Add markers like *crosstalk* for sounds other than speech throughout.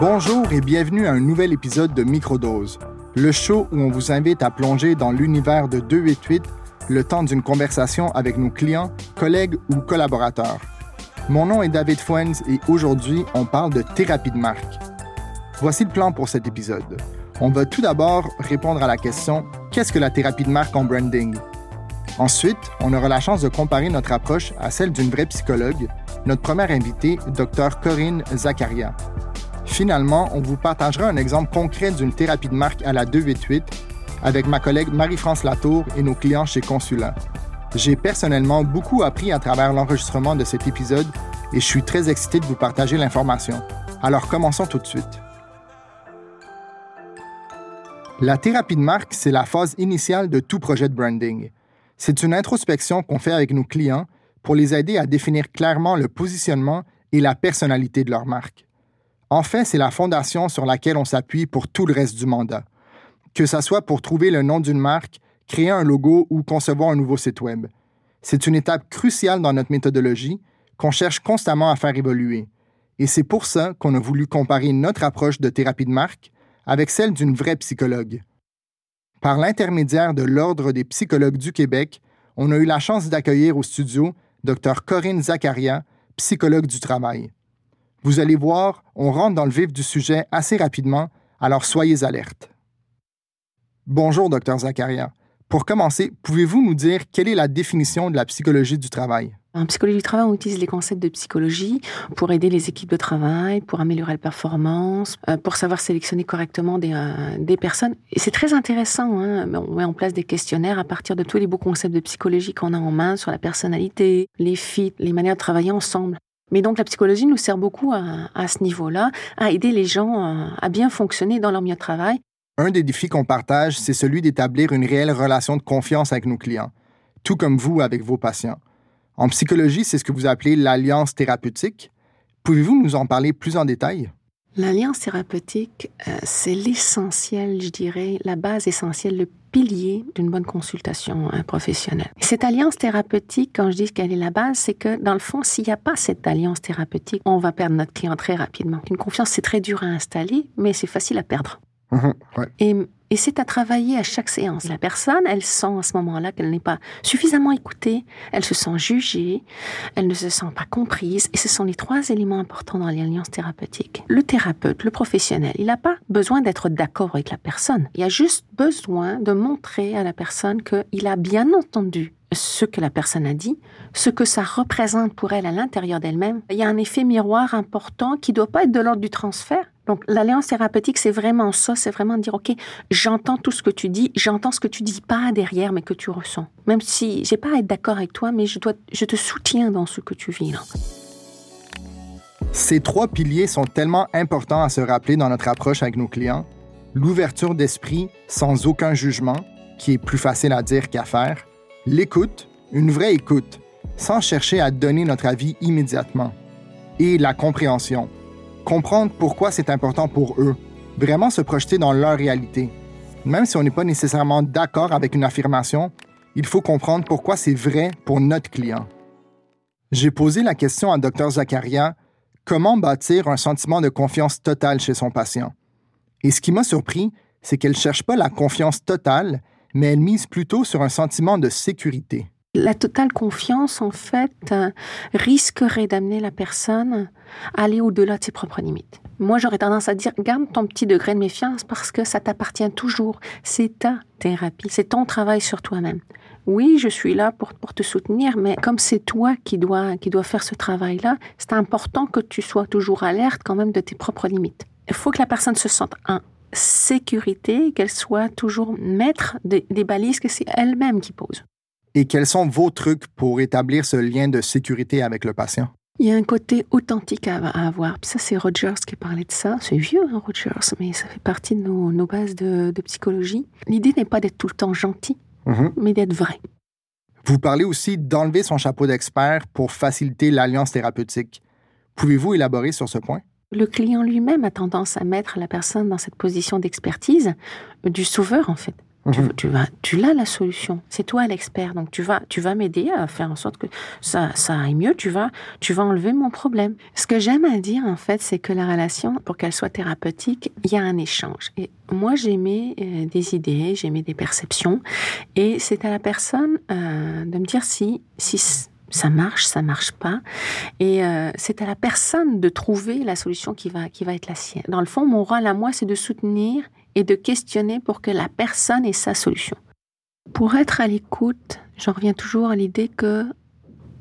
Bonjour et bienvenue à un nouvel épisode de Microdose, le show où on vous invite à plonger dans l'univers de 288 le temps d'une conversation avec nos clients, collègues ou collaborateurs. Mon nom est David Fuentes et aujourd'hui, on parle de thérapie de marque. Voici le plan pour cet épisode. On va tout d'abord répondre à la question qu'est-ce que la thérapie de marque en branding? Ensuite, on aura la chance de comparer notre approche à celle d'une vraie psychologue, notre première invitée, Dr Corinne Zakaria. Finalement, on vous partagera un exemple concret d'une thérapie de marque à la 288 avec ma collègue Marie-France Latour et nos clients chez Consulat. J'ai personnellement beaucoup appris à travers l'enregistrement de cet épisode et je suis très excité de vous partager l'information. Alors commençons tout de suite. La thérapie de marque, c'est la phase initiale de tout projet de branding. C'est une introspection qu'on fait avec nos clients pour les aider à définir clairement le positionnement et la personnalité de leur marque. En fait, c'est la fondation sur laquelle on s'appuie pour tout le reste du mandat. Que ce soit pour trouver le nom d'une marque, créer un logo ou concevoir un nouveau site Web. C'est une étape cruciale dans notre méthodologie qu'on cherche constamment à faire évoluer. Et c'est pour ça qu'on a voulu comparer notre approche de thérapie de marque avec celle d'une vraie psychologue. Par l'intermédiaire de l'Ordre des psychologues du Québec, on a eu la chance d'accueillir au studio Dr Corinne Zakaria, psychologue du travail. Vous allez voir, on rentre dans le vif du sujet assez rapidement, alors soyez alertes. Bonjour, docteur Zakaria. Pour commencer, pouvez-vous nous dire quelle est la définition de la psychologie du travail? En psychologie du travail, on utilise les concepts de psychologie pour aider les équipes de travail, pour améliorer la performance, euh, pour savoir sélectionner correctement des, euh, des personnes. Et c'est très intéressant. Hein? On met en place des questionnaires à partir de tous les beaux concepts de psychologie qu'on a en main sur la personnalité, les fits, les manières de travailler ensemble. Mais donc la psychologie nous sert beaucoup à, ce niveau-là, à aider les gens à, bien fonctionner dans leur milieu de travail. Un des défis qu'on partage, c'est celui d'établir une réelle relation de confiance avec nos clients, tout comme vous avec vos patients. En psychologie, c'est ce que vous appelez l'alliance thérapeutique. Pouvez-vous nous en parler plus en détail? L'alliance thérapeutique, euh, c'est l'essentiel, je dirais, la base essentielle, le pilier d'une bonne consultation hein, professionnelle. Cette alliance thérapeutique, quand je dis qu'elle est la base, c'est que dans le fond, s'il n'y a pas cette alliance thérapeutique, on va perdre notre client très rapidement. Une confiance, c'est très dur à installer, mais c'est facile à perdre. Mhm, et, et c'est à travailler à chaque séance. La personne, elle sent à ce moment-là qu'elle n'est pas suffisamment écoutée, elle se sent jugée, elle ne se sent pas comprise. Et ce sont les trois éléments importants dans l'alliance thérapeutique. Le thérapeute, le professionnel, il n'a pas besoin d'être d'accord avec la personne. Il a juste besoin de montrer à la personne qu'il a bien entendu ce que la personne a dit, ce que ça représente pour elle à l'intérieur d'elle-même. Il y a un effet miroir important qui ne doit pas être de l'ordre du transfert. Donc l'alliance thérapeutique, c'est vraiment ça, c'est vraiment dire, OK, j'entends tout ce que tu dis, j'entends ce que tu dis pas derrière, mais que tu ressens. Même si j'ai pas à être d'accord avec toi, mais je, dois, je te soutiens dans ce que tu vis là. Ces trois piliers sont tellement importants à se rappeler dans notre approche avec nos clients. L'ouverture d'esprit sans aucun jugement, qui est plus facile à dire qu'à faire, l'écoute, une vraie écoute, sans chercher à donner notre avis immédiatement, et la compréhension, comprendre pourquoi c'est important pour eux, vraiment se projeter dans leur réalité. Même si on n'est pas nécessairement d'accord avec une affirmation, il faut comprendre pourquoi c'est vrai pour notre client. J'ai posé la question à Dr Zakaria comment bâtir un sentiment de confiance totale chez son patient? Et ce qui m'a surpris, c'est qu'elle ne cherche pas la confiance totale, mais elle mise plutôt sur un sentiment de sécurité. La totale confiance, en fait, euh, risquerait d'amener la personne à aller au-delà de ses propres limites. Moi, j'aurais tendance à dire, garde ton petit degré de méfiance parce que ça t'appartient toujours. C'est ta thérapie, c'est ton travail sur toi-même. Oui, je suis là pour, pour te soutenir, mais comme c'est toi qui dois, qui faire ce travail-là, c'est important que tu sois toujours alerte quand même de tes propres limites. Il faut que la personne se sente un sécurité, qu'elle soit toujours maître des, balises que c'est elle-même qui pose. Et quels sont vos trucs pour établir ce lien de sécurité avec le patient? Il y a un côté authentique à, avoir. Puis ça, c'est Rogers qui parlait de ça. C'est vieux, hein, Rogers, mais ça fait partie de nos, bases de, psychologie. L'idée n'est pas d'être tout le temps gentil, mm-hmm. mais d'être vrai. Vous parlez aussi d'enlever son chapeau d'expert pour faciliter l'alliance thérapeutique. Pouvez-vous élaborer sur ce point? Le client lui-même a tendance à mettre la personne dans cette position d'expertise du sauveur, en fait. Mhm. Tu, vas, tu l'as la solution. C'est toi l'expert. Donc tu vas, tu vas m'aider à faire en sorte que ça, ça aille mieux. Tu vas, tu vas enlever mon problème. Ce que j'aime à dire en fait, c'est que la relation, pour qu'elle soit thérapeutique, il y a un échange. Et moi, j'aimais euh, des idées, j'aimais des perceptions, et c'est à la personne euh, de me dire si, si ça marche, ça marche pas. Et euh, c'est à la personne de trouver la solution qui va, qui va être la sienne. Dans le fond, mon rôle à moi, c'est de soutenir et de questionner pour que la personne ait sa solution. Pour être à l'écoute, j'en reviens toujours à l'idée que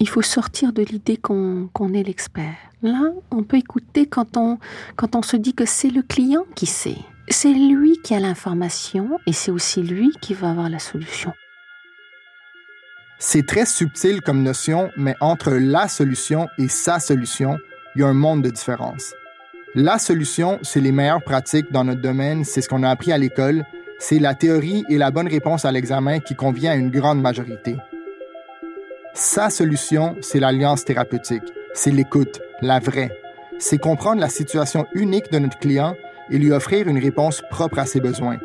il faut sortir de l'idée qu'on est l'expert. Là, on peut écouter quand on, quand on se dit que c'est le client qui sait. C'est lui qui a l'information et c'est aussi lui qui va avoir la solution. C'est très subtil comme notion, mais entre la solution et sa solution, il y a un monde de différence. La solution, c'est les meilleures pratiques dans notre domaine, c'est ce qu'on a appris à l'école, c'est la théorie et la bonne réponse à l'examen qui convient à une grande majorité. Sa solution, c'est l'alliance thérapeutique, c'est l'écoute, la vraie. C'est comprendre la situation unique de notre client et lui offrir une réponse propre à ses besoins.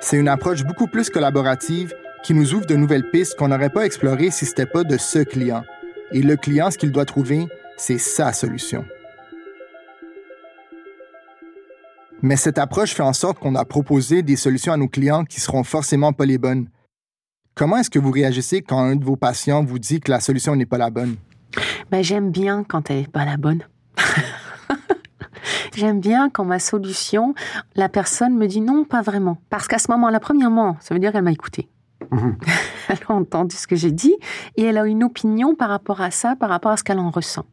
C'est une approche beaucoup plus collaborative qui nous ouvre de nouvelles pistes qu'on n'aurait pas explorées si ce n'était pas de ce client. Et le client, ce qu'il doit trouver, c'est sa solution. Mais cette approche fait en sorte qu'on a proposé des solutions à nos clients qui seront forcément pas les bonnes. Comment est-ce que vous réagissez quand un de vos patients vous dit que la solution n'est pas la bonne? Ben, j'aime bien quand elle n'est pas la bonne. *laughs* J'aime bien quand ma solution, la personne me dit non, pas vraiment. Parce qu'à ce moment-là, premièrement, ça veut dire qu'elle m'a écouté. Mhm. *laughs* elle a entendu ce que j'ai dit et elle a une opinion par rapport à ça, par rapport à ce qu'elle en ressent.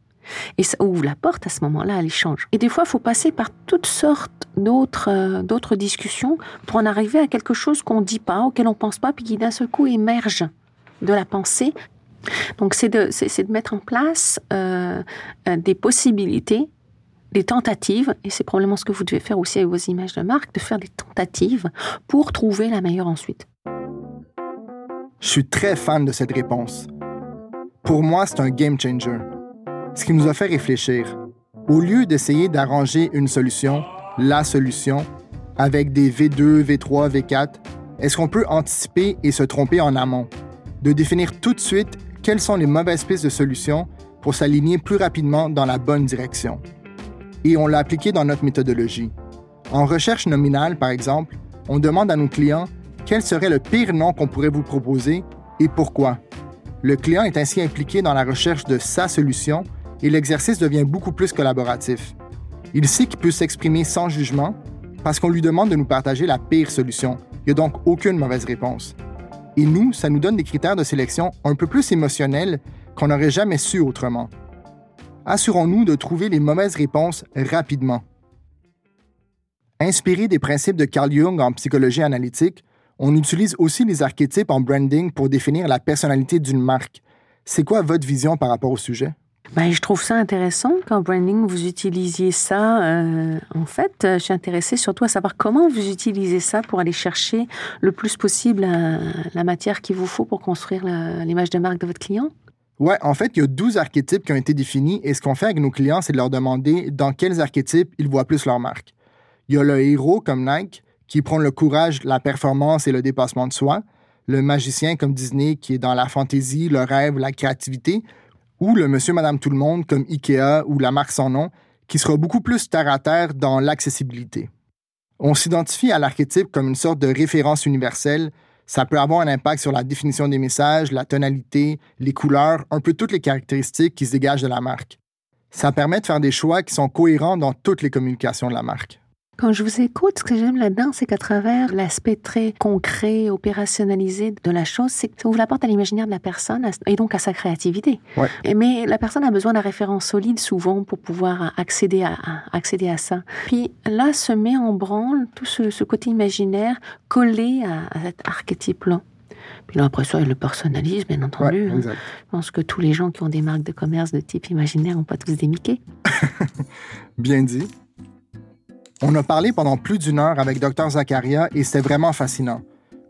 Et ça ouvre la porte à ce moment-là à l'échange. Et des fois, il faut passer par toutes sortes d'autres euh, d'autres discussions pour en arriver à quelque chose qu'on ne dit pas, auquel on ne pense pas, puis qui d'un seul coup émerge de la pensée. Donc, c'est de, de mettre en place euh, euh, des possibilités des tentatives, et c'est probablement ce que vous devez faire aussi avec vos images de marque, de faire des tentatives pour trouver la meilleure ensuite. Je suis très fan de cette réponse. Pour moi, c'est un game changer. Ce qui nous a fait réfléchir. Au lieu d'essayer d'arranger une solution, la solution, avec des V2, V3, V4, est-ce qu'on peut anticiper et se tromper en amont? De définir tout de suite quelles sont les mauvaises pistes de solutions pour s'aligner plus rapidement dans la bonne direction. Et on l'a appliqué dans notre méthodologie. En recherche nominale, par exemple, on demande à nos clients quel serait le pire nom qu'on pourrait vous proposer et pourquoi. Le client est ainsi impliqué dans la recherche de sa solution et l'exercice devient beaucoup plus collaboratif. Il sait qu'il peut s'exprimer sans jugement parce qu'on lui demande de nous partager la pire solution. Il n'y a donc aucune mauvaise réponse. Et nous, ça nous donne des critères de sélection un peu plus émotionnels qu'on n'aurait jamais su autrement. Assurons-nous de trouver les mauvaises réponses rapidement. Inspiré des principes de Carl Jung en psychologie analytique, on utilise aussi les archétypes en branding pour définir la personnalité d'une marque. C'est quoi votre vision par rapport au sujet? Ben, je trouve ça intéressant qu'en branding, vous utilisiez ça. Euh, en fait, je suis intéressée surtout à savoir comment vous utilisez ça pour aller chercher le plus possible la, la matière qu'il vous faut pour construire l'image de marque de votre client. Ouais, en fait, il y a 12 archétypes qui ont été définis et ce qu'on fait avec nos clients, c'est de leur demander dans quels archétypes ils voient plus leur marque. Il y a le héros comme Nike, qui prend le courage, la performance et le dépassement de soi, le magicien comme Disney qui est dans la fantaisie, le rêve, la créativité, ou le monsieur, madame, tout le monde comme Ikea ou la marque sans nom, qui sera beaucoup plus terre à terre dans l'accessibilité. On s'identifie à l'archétype comme une sorte de référence universelle. Ça peut avoir un impact sur la définition des messages, la tonalité, les couleurs, un peu toutes les caractéristiques qui se dégagent de la marque. Ça permet de faire des choix qui sont cohérents dans toutes les communications de la marque. Quand je vous écoute, ce que j'aime là-dedans, c'est qu'à travers l'aspect très concret, opérationnalisé de la chose, c'est que ça ouvre la porte à l'imaginaire de la personne et donc à sa créativité. Mais la personne a besoin d'un référent solide souvent pour pouvoir accéder à, accéder à ça. Puis là se met en branle tout ce, côté imaginaire collé à, cet archétype-là. Puis là, après ça, il le personnalise, bien entendu. Hein. Je pense que tous les gens qui ont des marques de commerce de type imaginaire n'ont pas tous des Mickey. *laughs* bien dit. On a parlé pendant plus d'une heure avec Dr Zakaria et c'était vraiment fascinant.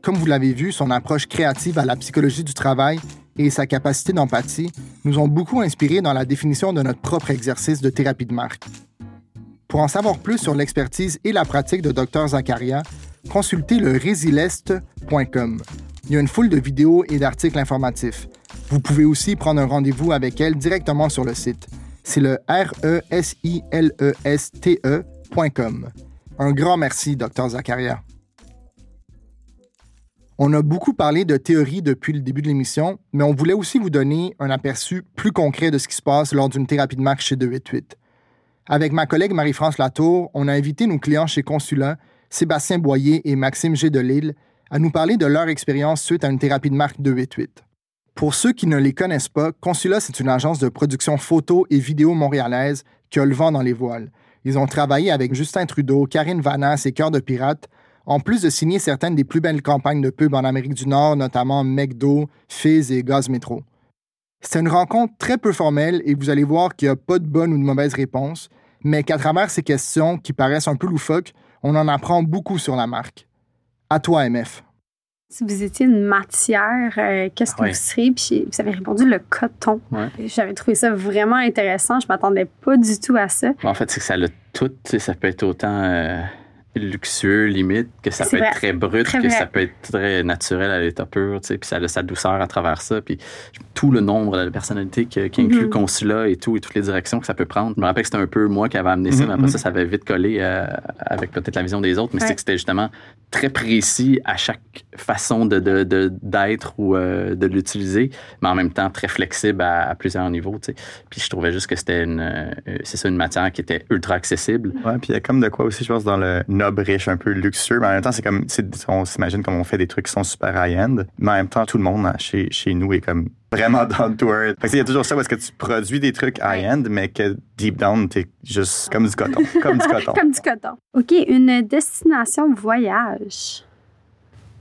Comme vous l'avez vu, son approche créative à la psychologie du travail et sa capacité d'empathie nous ont beaucoup inspirés dans la définition de notre propre exercice de thérapie de marque. Pour en savoir plus sur l'expertise et la pratique de Dr Zakaria, consultez le resilest.com. Il y a une foule de vidéos et d'articles informatifs. Vous pouvez aussi prendre un rendez-vous avec elle directement sur le site. C'est le Un grand merci, Dr. Zakaria. On a beaucoup parlé de théorie depuis le début de l'émission, mais on voulait aussi vous donner un aperçu plus concret de ce qui se passe lors d'une thérapie de marque chez 288. Avec ma collègue Marie-France Latour, on a invité nos clients chez Consulat, Sébastien Boyer et Maxime G. de Lille, à nous parler de leur expérience suite à une thérapie de marque 288. Pour ceux qui ne les connaissent pas, Consulat, c'est une agence de production photo et vidéo montréalaise qui a le vent dans les voiles. Ils ont travaillé avec Justin Trudeau, Karine Vanasse et Cœur de Pirate, en plus de signer certaines des plus belles campagnes de pub en Amérique du Nord, notamment McDo, Fizz et Gaz Metro. C'est une rencontre très peu formelle et vous allez voir qu'il n'y a pas de bonne ou de mauvaise réponse, mais qu'à travers ces questions qui paraissent un peu loufoques, on en apprend beaucoup sur la marque. À toi, MF. Si vous étiez une matière, euh, qu'est-ce que vous seriez? Puis vous avez répondu le coton. J'avais trouvé ça vraiment intéressant. Je m'attendais pas du tout à ça. En fait, c'est que ça le tout. Ça peut être autant euh, luxueux, limite, que ça peut être très brut, que ça peut être très naturel à l'état pur, tu sais, puis ça a sa douceur à travers ça, puis tout le nombre de personnalités qui, qui inclut le mhm. consulat et tout, et toutes les directions que ça peut prendre. Je me rappelle que c'était un peu moi qui avais amené ça, mais après mhm. ça, ça avait vite collé euh, avec peut-être la vision des autres, mais c'est que c'était justement très précis à chaque façon de, de, d'être ou euh, de l'utiliser, mais en même temps très flexible à, plusieurs niveaux, tu sais. Puis je trouvais juste que c'était une, euh, c'est ça, une matière qui était ultra accessible. Ouais, puis il y a comme de quoi aussi, je pense, dans le noble riche, un peu luxueux, mais en même temps, c'est comme, on s'imagine comme on fait des trucs qui sont super high-end, mais en même temps, tout le monde chez, chez nous est comme vraiment *laughs* down to earth. Il y a toujours ça parce que tu produis des trucs high-end, mais que deep down, t'es juste comme du coton. comme du coton. *laughs* comme du coton. OK, une destination voyage.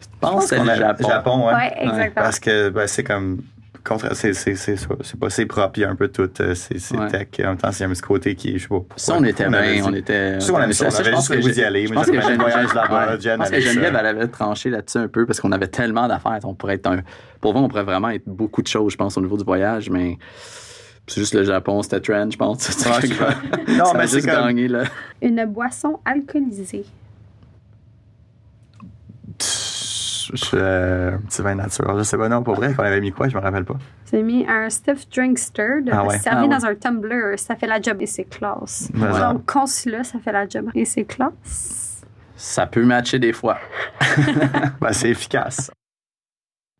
Je pense, que c'est le Japon. Japon ouais. ouais exactement. Parce que ben, c'est comme c'est c'est pas c'est propre il y a un peu tout euh, c'est tech. En même temps il y a un petit côté qui je sais pas ça on était bien on était ça on avait ça on avait juste vous y aller je pense que Geneviève elle avait tranché là-dessus un peu parce qu'on avait tellement d'affaires. On pourrait être un pour vous on pourrait vraiment être beaucoup de choses je pense au niveau du voyage mais c'est juste le Japon, c'était trend, je pense. *laughs* non, mais c'est gagné, là. Une boisson alcoolisée je, euh, un petit vin nature. Je sais pas, non, pour vrai, qu'on avait mis quoi, je me rappelle pas. J'ai mis un stiff drink stirred, ah servi ah dans un tumbler. Ça fait la job et c'est classe. Donc, consulat, ça fait la job et c'est classe. Ça peut matcher des fois. *laughs* *laughs* ben, c'est efficace.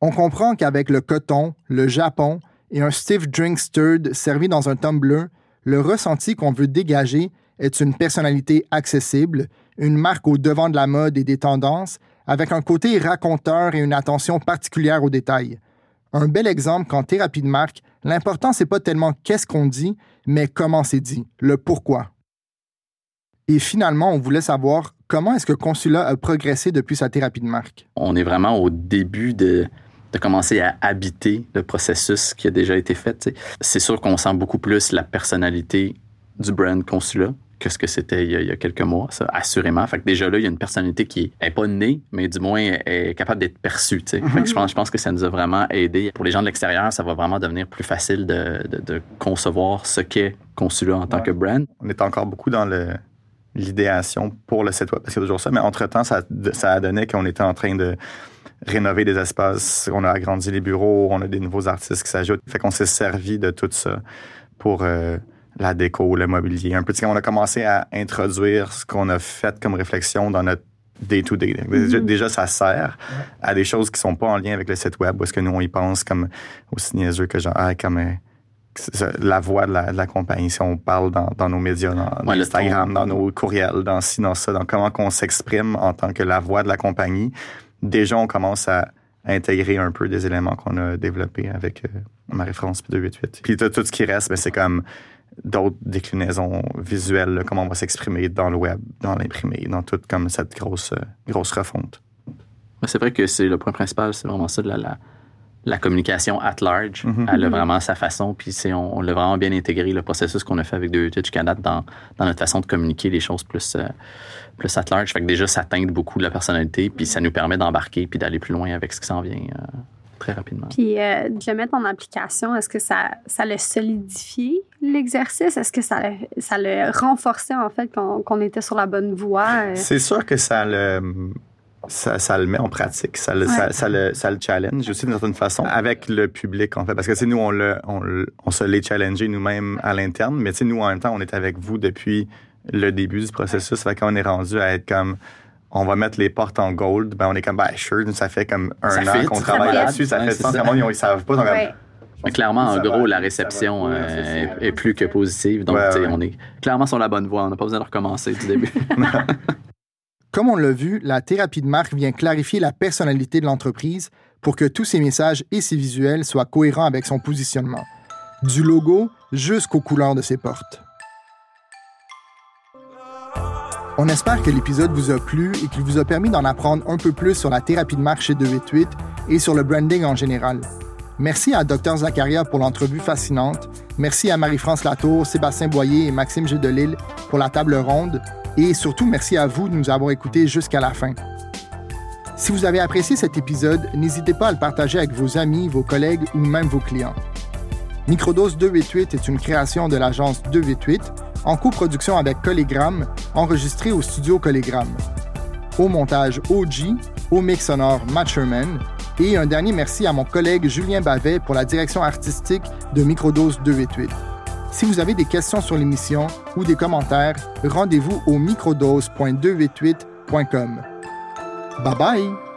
On comprend qu'avec le coton, le Japon et un stiff drink stirred servi dans un tumbler, le ressenti qu'on veut dégager est une personnalité accessible, une marque au devant de la mode et des tendances, avec un côté raconteur et une attention particulière aux détails. Un bel exemple qu'en thérapie de marque, l'important c'est pas tellement qu'est-ce qu'on dit, mais comment c'est dit, le pourquoi. Et finalement, on voulait savoir comment est-ce que Consulat a progressé depuis sa thérapie de marque. On est vraiment au début de, de commencer à habiter le processus qui a déjà été fait. C'est sûr qu'on sent beaucoup plus la personnalité du brand Consulat que ce que c'était il, y a quelques mois, ça, assurément. Fait que déjà là, il y a une personnalité qui est pas née, mais du moins est capable d'être perçue. Fait que je, mhm. pense, je pense que ça nous a vraiment aidé. Pour les gens de l'extérieur, ça va vraiment devenir plus facile de, de, concevoir ce qu'est Consulat en tant que brand. On est encore beaucoup dans le l'idéation pour le site web, parce qu'il y a toujours ça, mais entre-temps, ça, ça a donné qu'on était en train de rénover des espaces, on a agrandi les bureaux, on a des nouveaux artistes qui s'ajoutent. Fait qu'on s'est servi de tout ça pour... Euh, la déco, le mobilier. Un peu, on a commencé à introduire ce qu'on a fait comme réflexion dans notre day-to-day. Mm-hmm. déjà, ça sert à des choses qui sont pas en lien avec le site web, parce que nous, on y pense comme aussi niaiseux que genre, ah, comme euh, la voix de la, compagnie, si on parle dans, nos médias, dans, Instagram, dans nos courriels, dans ci, dans ça, dans comment on s'exprime en tant que la voix de la compagnie, déjà, on commence à intégrer un peu des éléments qu'on a développés avec euh, Marie-France 288. Puis tout, ce qui reste, ben, c'est comme d'autres déclinaisons visuelles, comment on va s'exprimer dans le web, dans l'imprimé, dans toute comme cette grosse, grosse refonte. C'est vrai que c'est le point principal, c'est vraiment ça, la, la, communication at large. Mm-hmm. Elle a mm-hmm. vraiment sa façon, puis on, on l'a vraiment bien intégré, le processus qu'on a fait avec de Canada dans, dans notre façon de communiquer les choses plus, euh, plus at large. Fait que déjà, ça teinte beaucoup de la personnalité, puis ça nous permet d'embarquer puis d'aller plus loin avec ce qui s'en vient. Euh, très rapidement. Puis euh, de le mettre en application, est-ce que ça, ça l'a solidifié l'exercice? Est-ce que ça, ça le renforçait en fait qu'on était sur la bonne voie? C'est sûr que ça le ça, le met en pratique, ça le, ça, le, ça le challenge aussi d'une certaine façon avec le public, en fait. Parce que, nous, on, le, on, on se l'est challengé nous-mêmes à l'interne, mais nous, en même temps, on est avec vous depuis le début du processus. Fait qu'on est rendu à être comme, on va mettre les portes en gold, ben on est comme, ben sure, ça fait comme un an qu'on travaille là-dessus, ça fait sens. Ils, ils savent pas. Mais clairement, en gros, la réception euh, est, plus que positive. Donc, on est clairement sur la bonne voie. On n'a pas besoin de recommencer du début. *laughs* Comme on l'a vu, la thérapie de marque vient clarifier la personnalité de l'entreprise pour que tous ses messages et ses visuels soient cohérents avec son positionnement, du logo jusqu'aux couleurs de ses portes. On espère que l'épisode vous a plu et qu'il vous a permis d'en apprendre un peu plus sur la thérapie de marque chez 288 et sur le branding en général. Merci à Dr Zacharia pour l'entrevue fascinante. Merci à Marie-France Latour, Sébastien Boyer et Maxime Lille pour la table ronde. Et surtout, merci à vous de nous avoir écoutés jusqu'à la fin. Si vous avez apprécié cet épisode, n'hésitez pas à le partager avec vos amis, vos collègues ou même vos clients. Microdose 288 est une création de l'agence 288 en coproduction avec Collegram, enregistré au studio Collegram. Au montage OG, au mix sonore Matt Sherman, et un dernier merci à mon collègue Julien Bavet pour la direction artistique de Microdose 288. Si vous avez des questions sur l'émission ou des commentaires, rendez-vous au microdose.288.com. Bye bye!